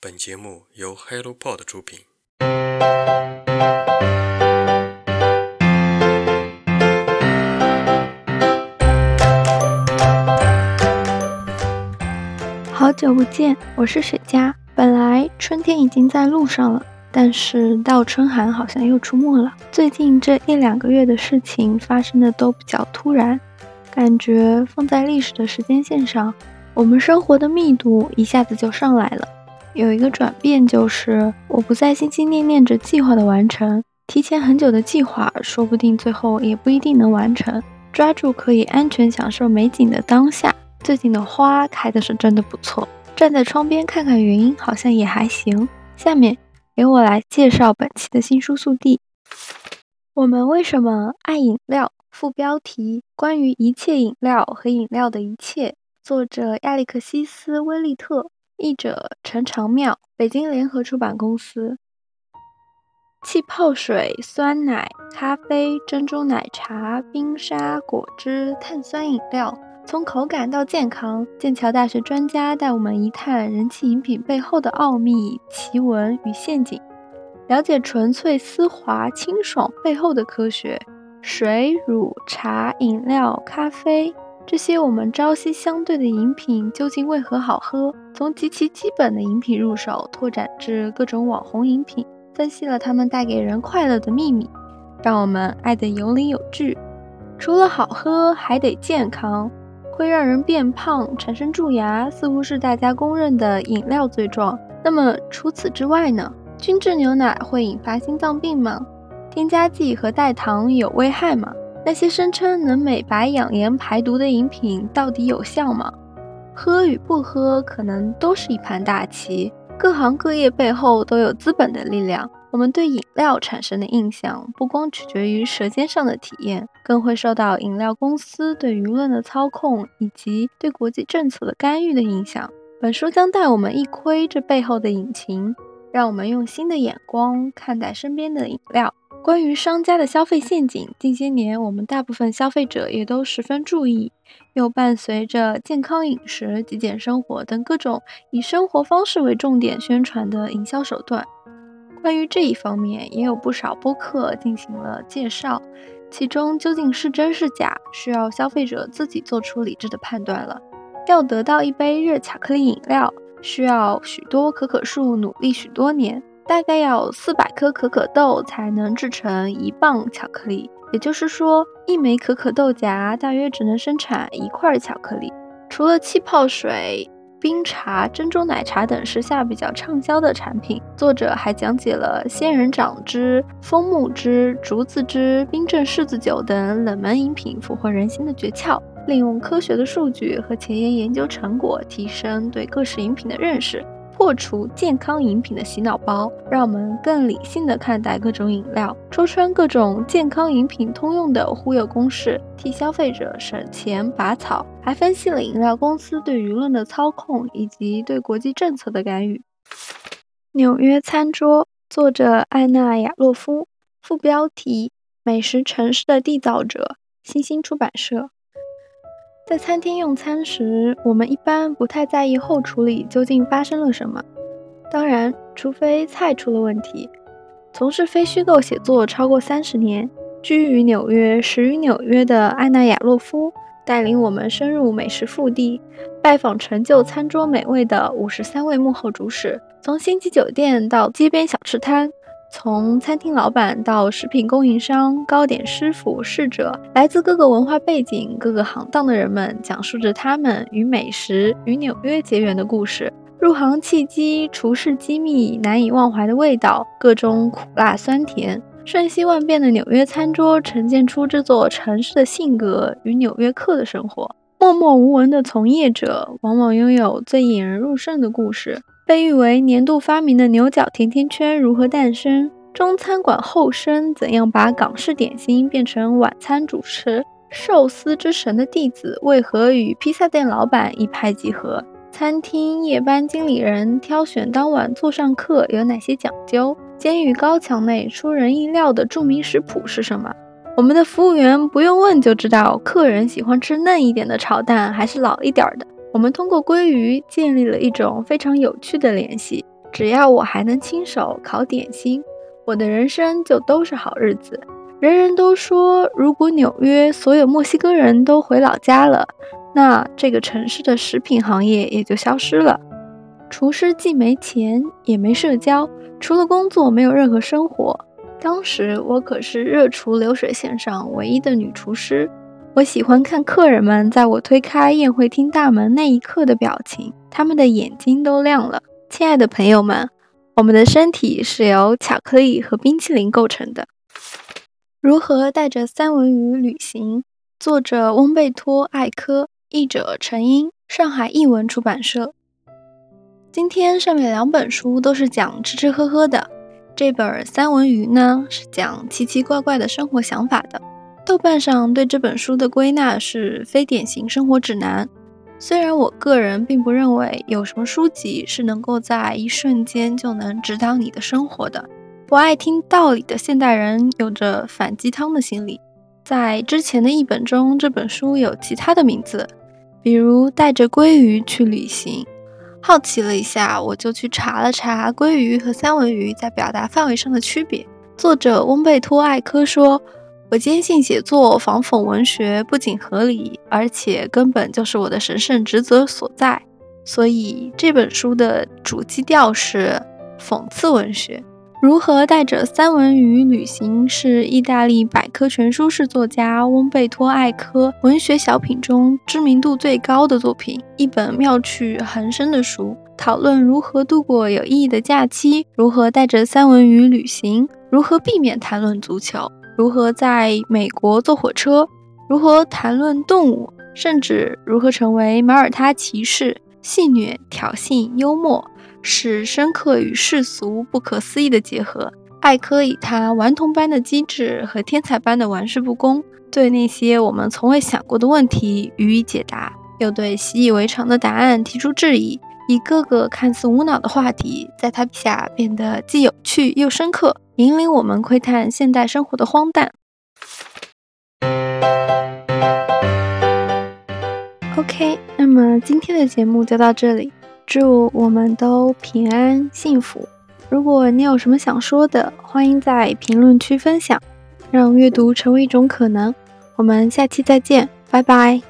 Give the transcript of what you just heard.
本节目由 HelloPod 出品。好久不见，我是雪茄。本来春天已经在路上了，但是倒春寒好像又出没了。最近这一两个月的事情发生的都比较突然，感觉放在历史的时间线上，我们生活的密度一下子就上来了。有一个转变就是，我不再心心念念着计划的完成，提前很久的计划，说不定最后也不一定能完成。抓住可以安全享受美景的当下。最近的花开的是真的不错，站在窗边看看云，好像也还行。下面给我来介绍本期的新书速递。我们为什么爱饮料？副标题：关于一切饮料和饮料的一切。作者：亚历克西斯·威利特，译者：陈长妙，北京联合出版公司。气泡水、酸奶、咖啡、珍珠奶茶、冰沙、果汁、碳酸饮料。从口感到健康，剑桥大学专家带我们一探人气饮品背后的奥秘、奇闻与陷阱，了解纯粹丝滑清爽背后的科学。水、乳、茶、饮料、咖啡，这些我们朝夕相对的饮品究竟为何好喝？从极其基本的饮品入手，拓展至各种网红饮品，分析了它们带给人快乐的秘密，让我们爱得有理有据。除了好喝，还得健康。会让人变胖、产生蛀牙，似乎是大家公认的饮料罪状。那么除此之外呢？精制牛奶会引发心脏病吗？添加剂和代糖有危害吗？那些声称能美白、养颜、排毒的饮品到底有效吗？喝与不喝可能都是一盘大棋。各行各业背后都有资本的力量。我们对饮料产生的印象，不光取决于舌尖上的体验，更会受到饮料公司对舆论的操控以及对国际政策的干预的影响。本书将带我们一窥这背后的隐情，让我们用新的眼光看待身边的饮料。关于商家的消费陷阱，近些年我们大部分消费者也都十分注意，又伴随着健康饮食、极简生活等各种以生活方式为重点宣传的营销手段。关于这一方面，也有不少播客进行了介绍，其中究竟是真是假，需要消费者自己做出理智的判断了。要得到一杯热巧克力饮料，需要许多可可树努力许多年，大概要四百颗可可豆才能制成一磅巧克力，也就是说，一枚可可豆荚大约只能生产一块巧克力。除了气泡水。冰茶、珍珠奶茶等时下比较畅销的产品，作者还讲解了仙人掌汁、枫木汁、竹子汁、冰镇柿子酒等冷门饮品俘获人心的诀窍，利用科学的数据和前沿研究成果，提升对各式饮品的认识。破除健康饮品的洗脑包，让我们更理性的看待各种饮料，戳穿各种健康饮品通用的忽悠公式，替消费者省钱拔草。还分析了饮料公司对舆论的操控以及对国际政策的干预。纽约餐桌，作者艾娜雅洛夫，副标题：美食城市的缔造者，新星出版社。在餐厅用餐时，我们一般不太在意后厨里究竟发生了什么。当然，除非菜出了问题。从事非虚构写作超过三十年，居于纽约、食于纽约的艾娜亚洛夫，带领我们深入美食腹地，拜访成就餐桌美味的五十三位幕后主使，从星级酒店到街边小吃摊。从餐厅老板到食品供应商、糕点师傅、侍者，来自各个文化背景、各个行当的人们，讲述着他们与美食、与纽约结缘的故事。入行契机、厨师机密、难以忘怀的味道、各种苦辣酸甜，瞬息万变的纽约餐桌，呈现出这座城市的性格与纽约客的生活。默默无闻的从业者，往往拥有最引人入胜的故事。被誉为年度发明的牛角甜甜圈如何诞生？中餐馆后生怎样把港式点心变成晚餐主食？寿司之神的弟子为何与披萨店老板一拍即合？餐厅夜班经理人挑选当晚座上客有哪些讲究？监狱高墙内出人意料的著名食谱是什么？我们的服务员不用问就知道，客人喜欢吃嫩一点的炒蛋还是老一点的。我们通过鲑鱼建立了一种非常有趣的联系。只要我还能亲手烤点心，我的人生就都是好日子。人人都说，如果纽约所有墨西哥人都回老家了，那这个城市的食品行业也就消失了。厨师既没钱也没社交，除了工作没有任何生活。当时我可是热厨流水线上唯一的女厨师。我喜欢看客人们在我推开宴会厅大门那一刻的表情，他们的眼睛都亮了。亲爱的朋友们，我们的身体是由巧克力和冰淇淋构成的。如何带着三文鱼旅行？作者翁贝托·艾科，译者陈英，上海译文出版社。今天上面两本书都是讲吃吃喝喝的，这本三文鱼呢是讲奇奇怪怪的生活想法的。豆瓣上对这本书的归纳是非典型生活指南。虽然我个人并不认为有什么书籍是能够在一瞬间就能指导你的生活的。不爱听道理的现代人有着反鸡汤的心理。在之前的一本中，这本书有其他的名字，比如带着鲑鱼去旅行。好奇了一下，我就去查了查鲑鱼和三文鱼在表达范围上的区别。作者翁贝托·艾科说。我坚信写作仿讽文学不仅合理，而且根本就是我的神圣职责所在。所以这本书的主基调是讽刺文学。如何带着三文鱼旅行是意大利百科全书式作家翁贝托·艾科文学小品中知名度最高的作品，一本妙趣横生的书，讨论如何度过有意义的假期，如何带着三文鱼旅行，如何避免谈论足球。如何在美国坐火车？如何谈论动物？甚至如何成为马耳他骑士？戏谑、挑衅、幽默，是深刻与世俗不可思议的结合。艾科以他顽童般的机智和天才般的玩世不恭，对那些我们从未想过的问题予以解答，又对习以为常的答案提出质疑。一个个看似无脑的话题，在他笔下变得既有趣又深刻。引领我们窥探现代生活的荒诞。OK，那么今天的节目就到这里，祝我们都平安幸福。如果你有什么想说的，欢迎在评论区分享，让阅读成为一种可能。我们下期再见，拜拜。